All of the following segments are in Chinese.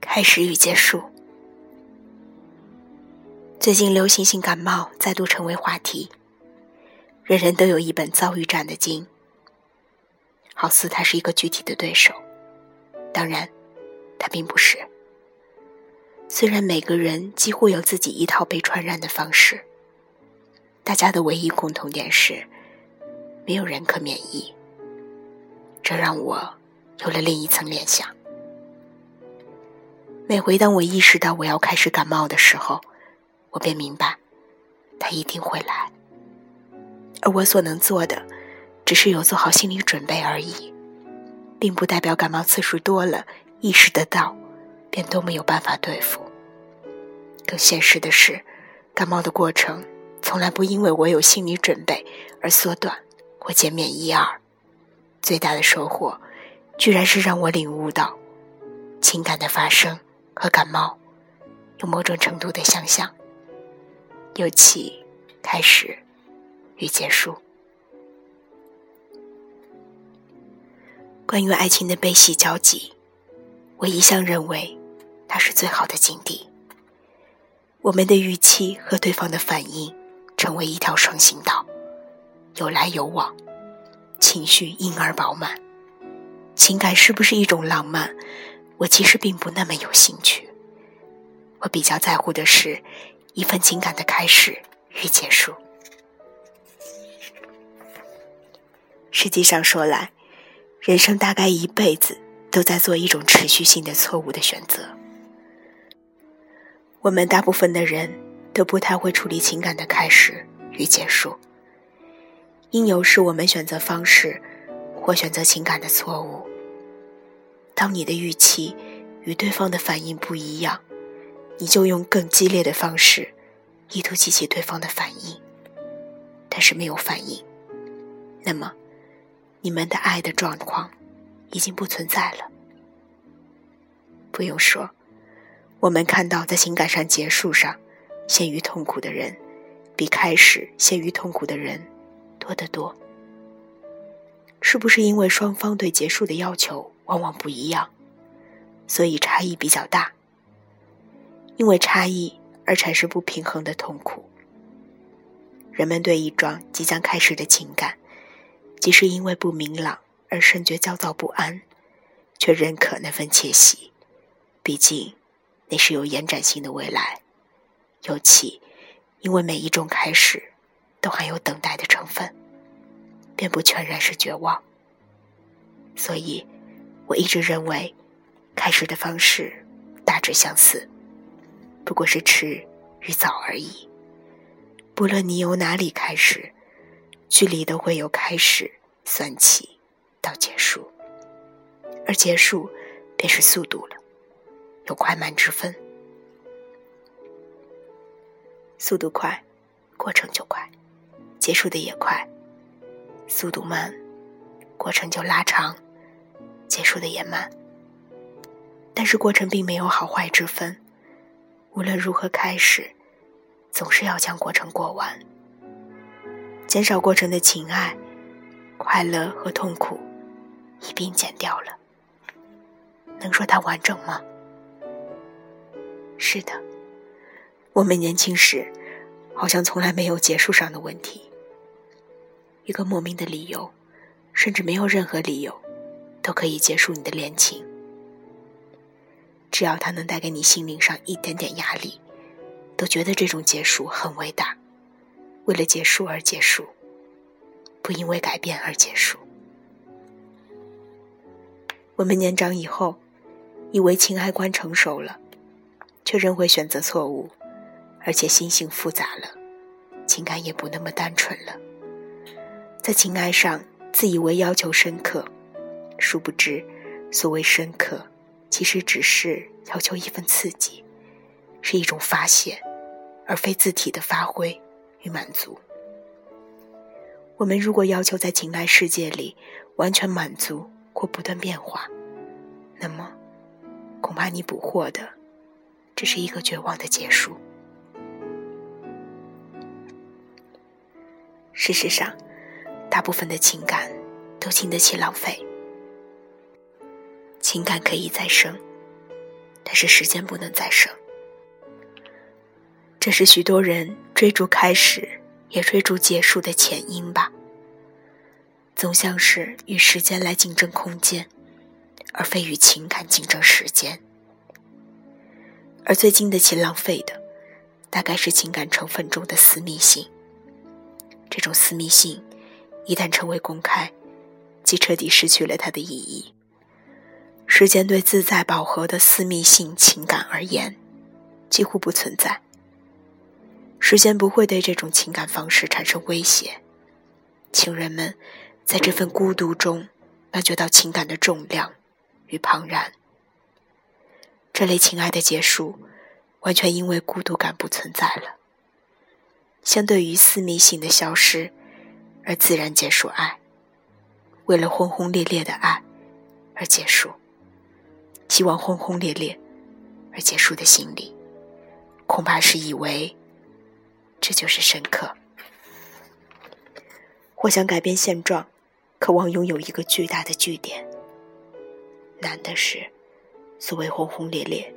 开始与结束。最近流行性感冒再度成为话题，人人都有一本遭遇战的经，好似他是一个具体的对手，当然，他并不是。虽然每个人几乎有自己一套被传染的方式，大家的唯一共同点是，没有人可免疫。这让我有了另一层联想。每回当我意识到我要开始感冒的时候，我便明白，他一定会来。而我所能做的，只是有做好心理准备而已，并不代表感冒次数多了，意识得到，便都没有办法对付。更现实的是，感冒的过程从来不因为我有心理准备而缩短或减免一二。最大的收获，居然是让我领悟到，情感的发生。和感冒有某种程度的相像，尤其开始与结束。关于爱情的悲喜交集，我一向认为它是最好的境地。我们的预期和对方的反应成为一条双行道，有来有往，情绪因而饱满。情感是不是一种浪漫？我其实并不那么有兴趣，我比较在乎的是一份情感的开始与结束。实际上说来，人生大概一辈子都在做一种持续性的错误的选择。我们大部分的人都不太会处理情感的开始与结束，因由是我们选择方式或选择情感的错误。当你的预期与对方的反应不一样，你就用更激烈的方式，意图激起对方的反应，但是没有反应，那么你们的爱的状况已经不存在了。不用说，我们看到在情感上结束上陷于痛苦的人，比开始陷于痛苦的人多得多。是不是因为双方对结束的要求？往往不一样，所以差异比较大。因为差异而产生不平衡的痛苦。人们对一桩即将开始的情感，即使因为不明朗而深觉焦躁不安，却认可那份窃喜。毕竟，那是有延展性的未来。尤其，因为每一种开始，都含有等待的成分，便不全然是绝望。所以。我一直认为，开始的方式大致相似，不过是迟与早而已。不论你由哪里开始，距离都会由开始算起到结束，而结束便是速度了，有快慢之分。速度快，过程就快；结束的也快，速度慢，过程就拉长。结束的也慢，但是过程并没有好坏之分。无论如何开始，总是要将过程过完。减少过程的情爱、快乐和痛苦一并减掉了，能说它完整吗？是的，我们年轻时好像从来没有结束上的问题。一个莫名的理由，甚至没有任何理由。都可以结束你的恋情，只要它能带给你心灵上一点点压力，都觉得这种结束很伟大。为了结束而结束，不因为改变而结束。我们年长以后，以为情爱观成熟了，却仍会选择错误，而且心性复杂了，情感也不那么单纯了。在情爱上，自以为要求深刻。殊不知，所谓深刻，其实只是要求一份刺激，是一种发泄，而非字体的发挥与满足。我们如果要求在情爱世界里完全满足或不断变化，那么，恐怕你捕获的，只是一个绝望的结束。事实上，大部分的情感都经得起浪费。情感可以再生，但是时间不能再生。这是许多人追逐开始，也追逐结束的前因吧。总像是与时间来竞争空间，而非与情感竞争时间。而最经得起浪费的，大概是情感成分中的私密性。这种私密性，一旦成为公开，即彻底失去了它的意义。时间对自在饱和的私密性情感而言，几乎不存在。时间不会对这种情感方式产生威胁。情人们在这份孤独中感觉到情感的重量与庞然。这类情爱的结束，完全因为孤独感不存在了。相对于私密性的消失，而自然结束爱，为了轰轰烈烈的爱而结束，希望轰轰烈烈而结束的心理，恐怕是以为这就是深刻。或想改变现状，渴望拥有一个巨大的据点。难的是，所谓轰轰烈烈，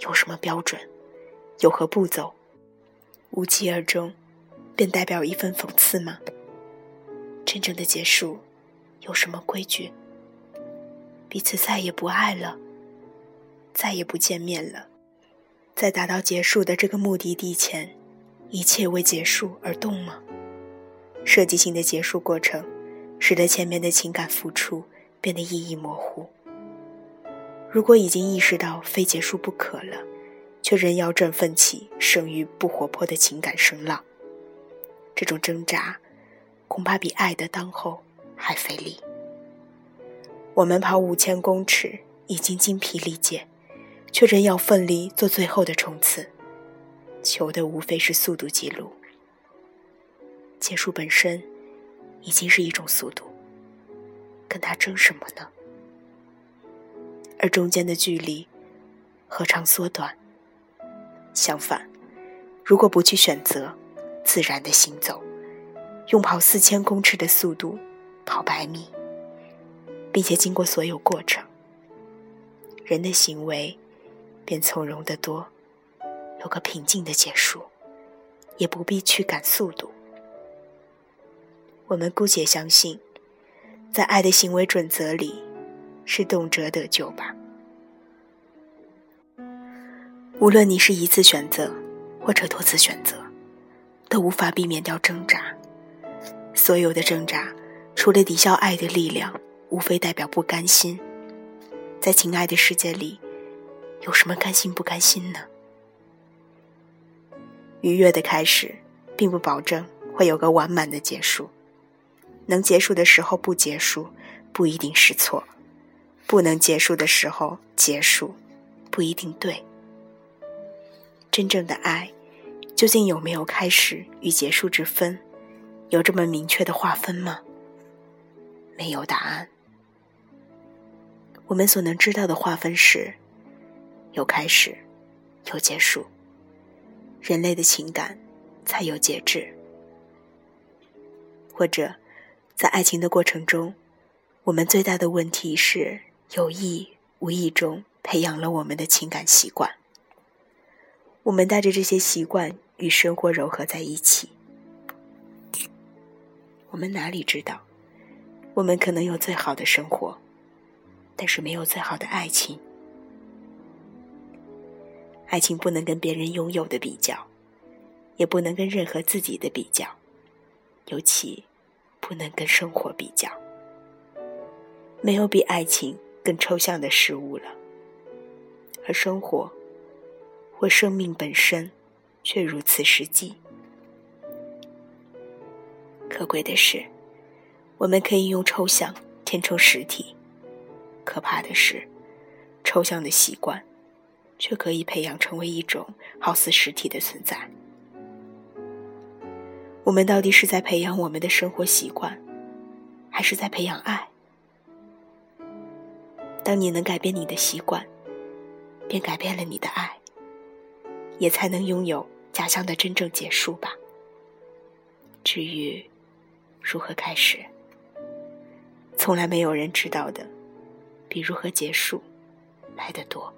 有什么标准？有何步骤？无疾而终，便代表一份讽刺吗？真正的结束，有什么规矩？彼此再也不爱了，再也不见面了，在达到结束的这个目的地前，一切为结束而动吗？设计性的结束过程，使得前面的情感付出变得意义模糊。如果已经意识到非结束不可了，却仍要振奋起生于不活泼的情感声浪，这种挣扎恐怕比爱的当后还费力。我们跑五千公尺已经精疲力竭，却仍要奋力做最后的冲刺，求的无非是速度记录。结束本身已经是一种速度，跟他争什么呢？而中间的距离何尝缩短？相反，如果不去选择自然的行走，用跑四千公尺的速度跑百米，并且经过所有过程，人的行为便从容得多，有个平静的结束，也不必去赶速度。我们姑且相信，在爱的行为准则里，是动辄得救吧。无论你是一次选择，或者多次选择，都无法避免掉挣扎。所有的挣扎，除了抵消爱的力量，无非代表不甘心。在情爱的世界里，有什么甘心不甘心呢？愉悦的开始，并不保证会有个完满的结束。能结束的时候不结束，不一定是错；不能结束的时候结束，不一定对。真正的爱，究竟有没有开始与结束之分？有这么明确的划分吗？没有答案。我们所能知道的划分是：有开始，有结束。人类的情感才有节制。或者，在爱情的过程中，我们最大的问题是有意无意中培养了我们的情感习惯。我们带着这些习惯与生活糅合在一起，我们哪里知道，我们可能有最好的生活，但是没有最好的爱情。爱情不能跟别人拥有的比较，也不能跟任何自己的比较，尤其不能跟生活比较。没有比爱情更抽象的事物了，而生活。或生命本身，却如此实际。可贵的是，我们可以用抽象填充实体；可怕的是，抽象的习惯，却可以培养成为一种好似实体的存在。我们到底是在培养我们的生活习惯，还是在培养爱？当你能改变你的习惯，便改变了你的爱。也才能拥有假象的真正结束吧。至于如何开始，从来没有人知道的，比如何结束来得多。